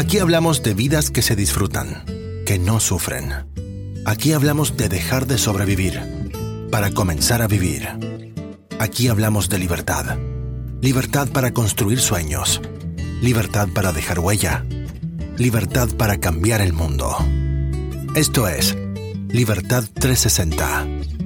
Aquí hablamos de vidas que se disfrutan, que no sufren. Aquí hablamos de dejar de sobrevivir para comenzar a vivir. Aquí hablamos de libertad. Libertad para construir sueños. Libertad para dejar huella. Libertad para cambiar el mundo. Esto es Libertad 360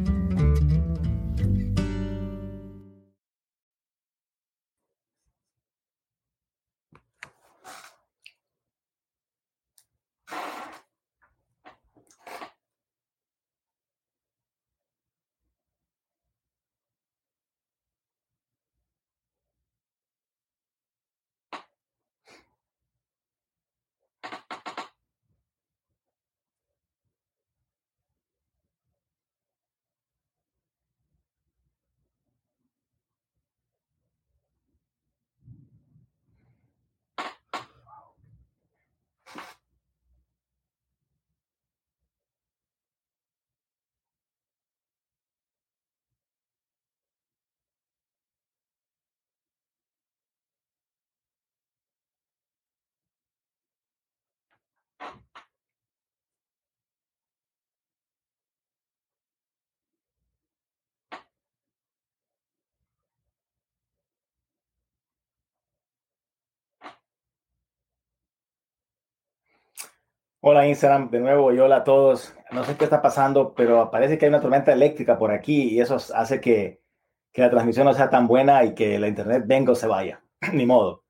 Hola Instagram, de nuevo y hola a todos. No sé qué está pasando, pero parece que hay una tormenta eléctrica por aquí y eso hace que, que la transmisión no sea tan buena y que la internet venga o se vaya. Ni modo.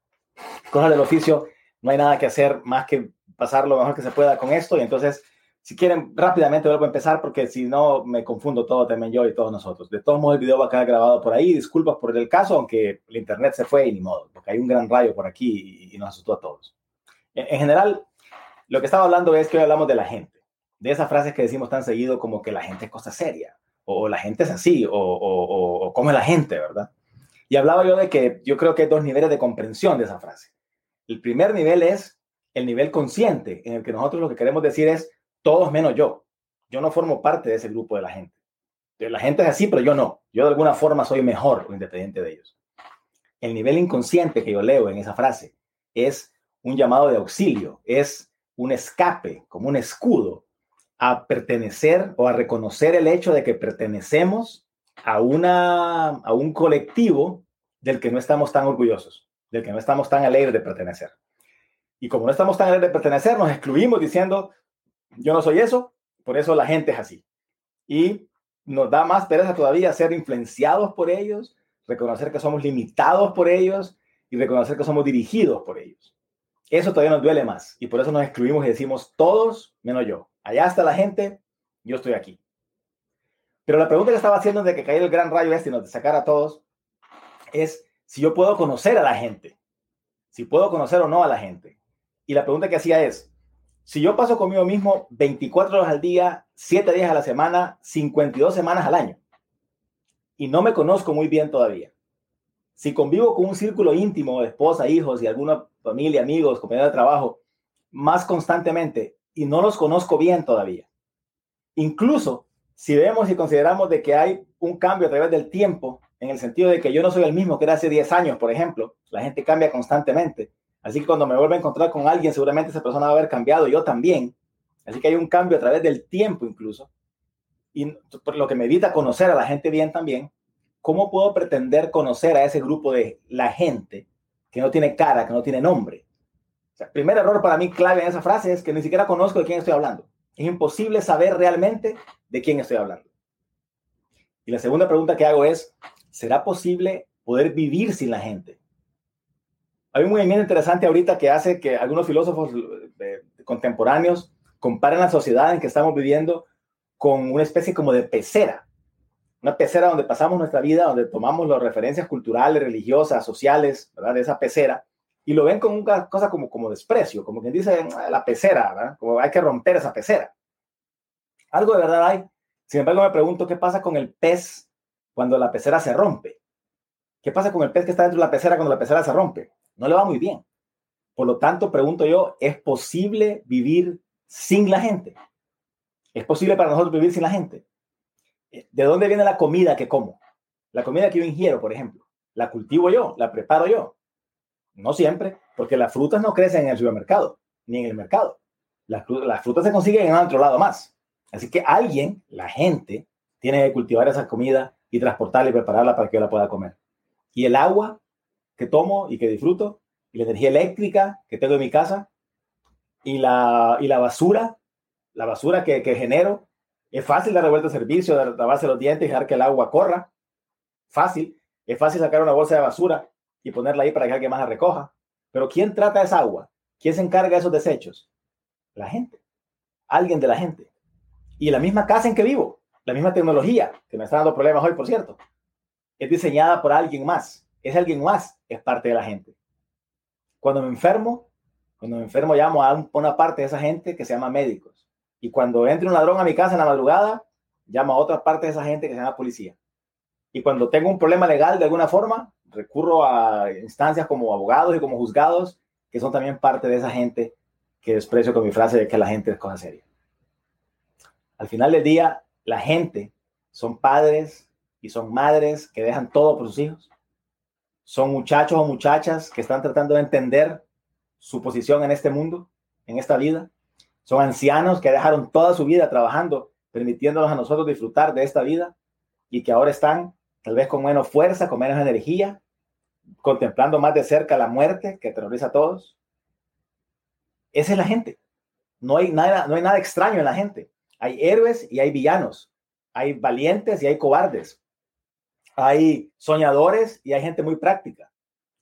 Cosas del oficio, no hay nada que hacer más que pasar lo mejor que se pueda con esto y entonces, si quieren, rápidamente vuelvo a empezar porque si no me confundo todo también yo y todos nosotros. De todos modos, el video va a quedar grabado por ahí. Disculpas por el caso, aunque el internet se fue y ni modo, porque hay un gran rayo por aquí y, nos asustó a todos. en general, lo que estaba hablando es que hoy hablamos de la gente, de esas frases que decimos tan seguido como que la gente es cosa seria, o, la gente es así, o, o, cómo es la gente, ¿verdad? Y hablaba yo de que yo creo que hay dos niveles de comprensión de esa frase. El primer nivel es el nivel consciente, en el que nosotros lo que queremos decir es todos menos yo. Yo no formo parte de ese grupo de la gente. La gente es así, pero yo no. Yo de alguna forma soy mejor o independiente de ellos. El nivel inconsciente que yo leo en esa frase es un llamado de auxilio, es un escape, como un escudo, a pertenecer o a reconocer el hecho de que pertenecemos a, una, a un colectivo del que no estamos tan orgullosos, del que no estamos tan alegres de pertenecer. Y como no estamos tan alegres de pertenecer, nos excluimos diciendo, yo no soy eso, por eso la gente es así. Y nos da más pereza todavía ser influenciados por ellos, reconocer que somos limitados por ellos y reconocer que somos dirigidos por ellos. Eso todavía nos duele más y por eso nos excluimos y decimos todos menos yo. Allá está la gente, yo estoy aquí. Pero la pregunta que estaba haciendo de que cayera el gran rayo este y nos sacara a todos es si yo puedo conocer a la gente, si puedo conocer o no a la gente. Y la pregunta que hacía es, si yo paso conmigo mismo 24 horas al día, 7 días a la semana, 52 semanas al año, y no me conozco muy bien todavía, si convivo con un círculo íntimo esposa, hijos y alguna familia, amigos, compañeros de trabajo, más constantemente y no los conozco bien todavía. Incluso si vemos y consideramos de que hay un cambio a través del tiempo, en el sentido de que yo no soy el mismo que era hace 10 años, por ejemplo, la gente cambia constantemente. Así que cuando me vuelva a encontrar con alguien, seguramente esa persona va a haber cambiado, yo también. Así que hay un cambio a través del tiempo incluso. Y lo que me evita conocer a la gente bien también, ¿cómo puedo pretender conocer a ese grupo de la gente que no tiene cara, que no tiene nombre? O sea, primer error para mí clave en esa frase es que ni siquiera conozco de quién estoy hablando. Es imposible saber realmente de quién estoy hablando. Y la segunda pregunta que hago es, ¿será posible poder vivir sin la gente? Hay un movimiento interesante ahorita que hace que algunos filósofos eh, contemporáneos comparen la sociedad en que estamos viviendo con una especie como de pecera una pecera donde pasamos nuestra vida, donde tomamos las referencias culturales, religiosas, sociales, ¿verdad? De esa pecera, y lo ven como una cosa como, como desprecio, como quien dice ah, la pecera, ¿verdad? Como hay que romper esa pecera. Algo de verdad hay. Sin embargo, me pregunto qué pasa con el pez cuando la pecera se rompe. ¿Qué pasa con el pez que está dentro de la pecera cuando la pecera se rompe? No le va muy bien. Por lo tanto, pregunto yo, ¿es posible vivir sin la gente? ¿Es posible para nosotros vivir sin la gente? ¿De dónde viene la comida que como? La comida que yo ingiero, por ejemplo, la cultivo yo, la preparo yo. No siempre, porque las frutas no crecen en el supermercado. ni en el mercado. Las, frutas se consiguen en otro lado más. Así que alguien, la gente, tiene que cultivar esa comida y transportarla y prepararla para que yo la pueda comer. Y el agua que tomo y que disfruto, y la energía eléctrica que tengo en mi casa, y la, y la basura, la basura que genero, es fácil dar vuelta de servicio, lavarse los dientes dejar que el agua corra. Fácil. Es fácil sacar una bolsa de basura y ponerla ahí para que alguien más la recoja. Pero ¿quién trata esa agua? ¿Quién se encarga de esos desechos? La gente. Alguien de la gente. Y la misma casa en que vivo, la misma tecnología, que me está dando problemas hoy, por cierto, es diseñada por alguien más. Es alguien más, es parte de la gente. Cuando me enfermo, cuando me enfermo llamo a una parte de esa gente que se llama médicos. Y cuando entre un ladrón a mi casa en la madrugada, llamo a otra parte de esa gente que se llama policía. Y cuando tengo un problema legal de alguna forma, recurro a instancias como abogados y como juzgados, que son también parte de esa gente que desprecio con mi frase de que la gente es cosa seria. Al final del día, la gente son padres y son madres que dejan todo por sus hijos. Son muchachos o muchachas que están tratando de entender su posición en este mundo, en esta vida. Son ancianos que dejaron toda su vida trabajando, permitiéndonos a nosotros disfrutar de esta vida y que ahora están tal vez con menos fuerza, con menos energía, contemplando más de cerca la muerte que terroriza a todos. Esa es la gente. No hay nada, no hay nada extraño en la gente. Hay héroes y hay villanos. Hay valientes y hay cobardes. Hay soñadores y hay gente muy práctica.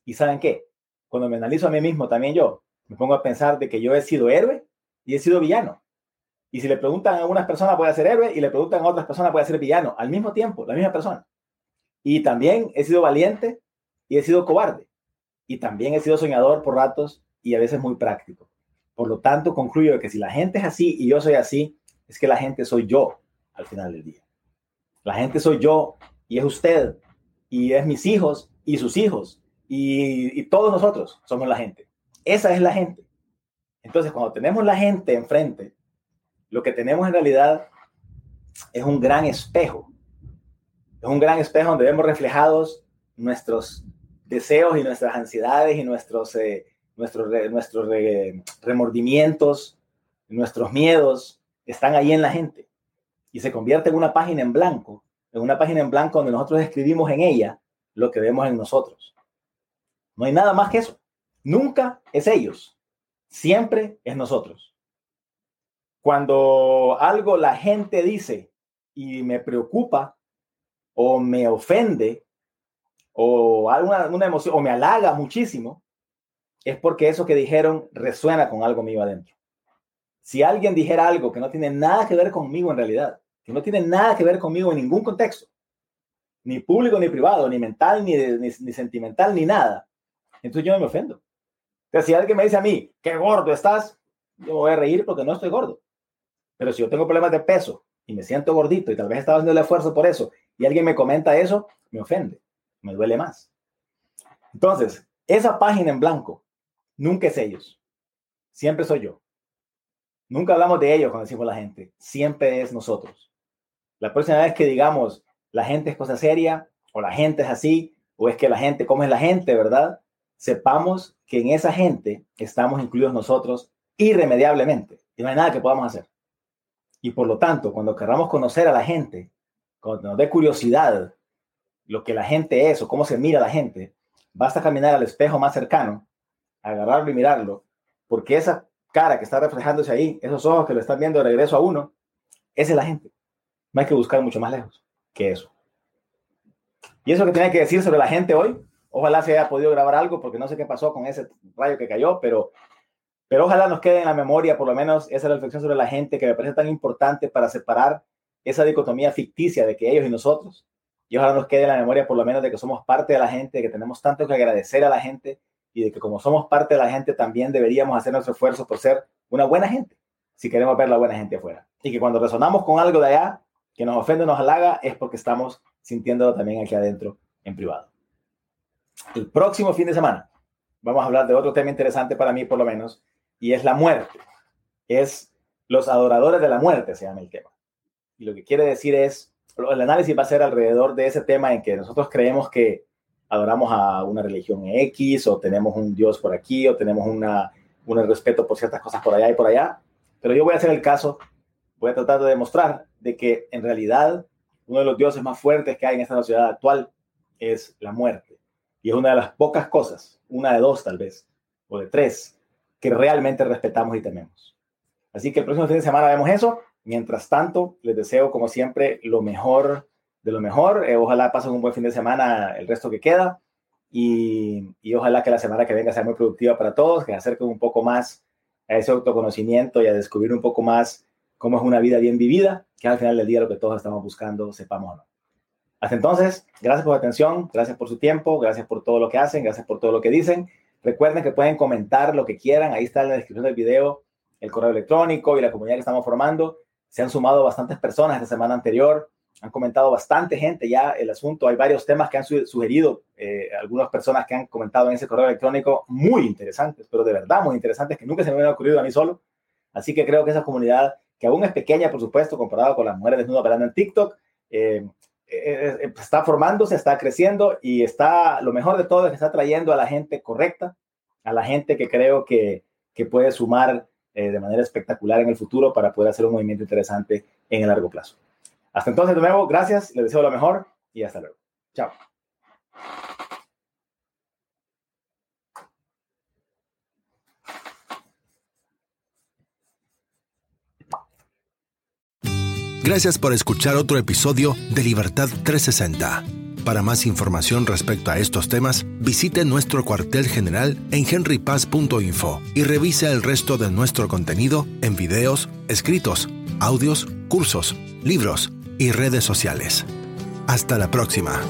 ¿Y saben qué? Cuando me analizo a mí mismo, también yo, me pongo a pensar de que yo he sido héroe y he sido villano. Y si le preguntan a unas personas, a ser héroe, y le preguntan a otras personas, a ser villano, al mismo tiempo, la misma persona. Y también he sido valiente y he sido cobarde. Y también he sido soñador por ratos y a veces muy práctico. Por lo tanto, concluyo que si la gente es así y yo soy así, es que la gente soy yo al final del día. La gente soy yo y es usted y es mis hijos y sus hijos y, y todos nosotros somos la gente. Esa es la gente. Entonces, cuando tenemos la gente enfrente, lo que tenemos en realidad es un gran espejo. Es un gran espejo donde vemos reflejados nuestros deseos y nuestras ansiedades y nuestros, eh, nuestros, nuestros remordimientos, nuestros miedos, están ahí en la gente. Y se convierte en una página en blanco, en una página en blanco donde nosotros escribimos en ella lo que vemos en nosotros. No hay nada más que eso. Nunca es ellos, siempre es nosotros. Cuando algo la gente dice y me preocupa o me ofende o alguna una emoción o me halaga muchísimo, es porque eso que dijeron resuena con algo mío adentro. Si alguien dijera algo que no tiene nada que ver conmigo en realidad, que no tiene nada que ver conmigo en ningún contexto, ni público ni privado, ni mental, ni, ni, sentimental, ni nada, entonces yo no me ofendo. Entonces, si alguien me dice a mí, qué gordo estás, yo voy a reír porque no estoy gordo. Pero si yo tengo problemas de peso y me siento gordito y tal vez estaba haciendo el esfuerzo por eso y alguien me comenta eso, me ofende, me duele más. Entonces, esa página en blanco nunca es ellos, siempre soy yo. Nunca hablamos de ellos cuando decimos la gente, siempre es nosotros. La próxima vez que digamos la gente es cosa seria, o la gente es así, o es que la gente, ¿cómo es la gente, verdad? Sepamos que en esa gente estamos incluidos nosotros irremediablemente y no hay nada que podamos hacer. Y por lo tanto, cuando queramos conocer a la gente, cuando nos dé curiosidad lo que la gente es o cómo se mira la gente, basta caminar al espejo más cercano, agarrarlo y mirarlo, porque esa cara que está reflejándose ahí, esos ojos que lo están viendo de regreso a uno, es la gente. No hay que buscar mucho más lejos que eso. Y eso que tiene que decir sobre la gente hoy, ojalá se haya podido grabar algo, porque no sé qué pasó con ese rayo que cayó, pero, pero ojalá nos quede en la memoria por lo menos esa reflexión sobre la gente que me parece tan importante para separar esa dicotomía ficticia de que ellos y nosotros. Y ojalá nos quede en la memoria por lo menos de que somos parte de la gente, de que tenemos tanto que agradecer a la gente y de que como somos parte de la gente también deberíamos hacer nuestro esfuerzo por ser una buena gente, si queremos ver la buena gente afuera. Y que cuando resonamos con algo de allá, que nos ofende, nos halaga, es porque estamos sintiéndolo también aquí adentro en privado. El próximo fin de semana vamos a hablar de otro tema interesante para mí por lo menos, y es la muerte. Es los adoradores de la muerte, se llama el tema. Y lo que quiere decir es, el análisis va a ser alrededor de ese tema en que nosotros creemos que adoramos a una religión X o tenemos un Dios por aquí o tenemos una, un respeto por ciertas cosas por allá y por allá, pero yo voy a hacer el caso, voy a tratar de demostrar de que en realidad uno de los dioses más fuertes que hay en esta sociedad actual es la muerte. Y es una de las pocas cosas, una de dos tal vez, o de tres, que realmente respetamos y tememos. Así que el próximo fin de semana vemos eso. Mientras tanto, les deseo como siempre lo mejor de lo mejor. Eh, ojalá pasen un buen fin de semana el resto que queda. Y, y, ojalá que la semana que venga sea muy productiva para todos, que se acerquen un poco más a ese autoconocimiento y a descubrir un poco más cómo es una vida bien vivida, que al final del día lo que todos estamos buscando, sepamos. Hasta entonces, gracias por su atención, gracias por su tiempo, gracias por todo lo que hacen, gracias por todo lo que dicen. Recuerden que pueden comentar lo que quieran, ahí está en la descripción del video el correo electrónico y la comunidad que estamos formando. Se han sumado bastantes personas esta semana anterior, han comentado bastante gente ya el asunto. Hay varios temas que han sugerido eh, algunas personas que han comentado en ese correo electrónico muy interesantes, pero de verdad muy interesantes que nunca se me habían ocurrido a mí solo. Así que creo que esa comunidad, que aún es pequeña, por supuesto, comparado con las mujeres desnudas bailando en TikTok, eh, eh, eh, está formándose, está creciendo y está, lo mejor de todo es que está trayendo a la gente correcta, a la gente que creo que, que puede sumar eh, de manera espectacular en el futuro para poder hacer un movimiento interesante en el largo plazo. Hasta entonces, de nuevo, gracias, les deseo lo mejor y hasta luego. Chao. Gracias por escuchar otro episodio de Libertad 360. Para más información respecto a estos temas, visite nuestro cuartel general en henrypaz.info y revise el resto de nuestro contenido en videos, escritos, audios, cursos, libros y redes sociales. Hasta la próxima.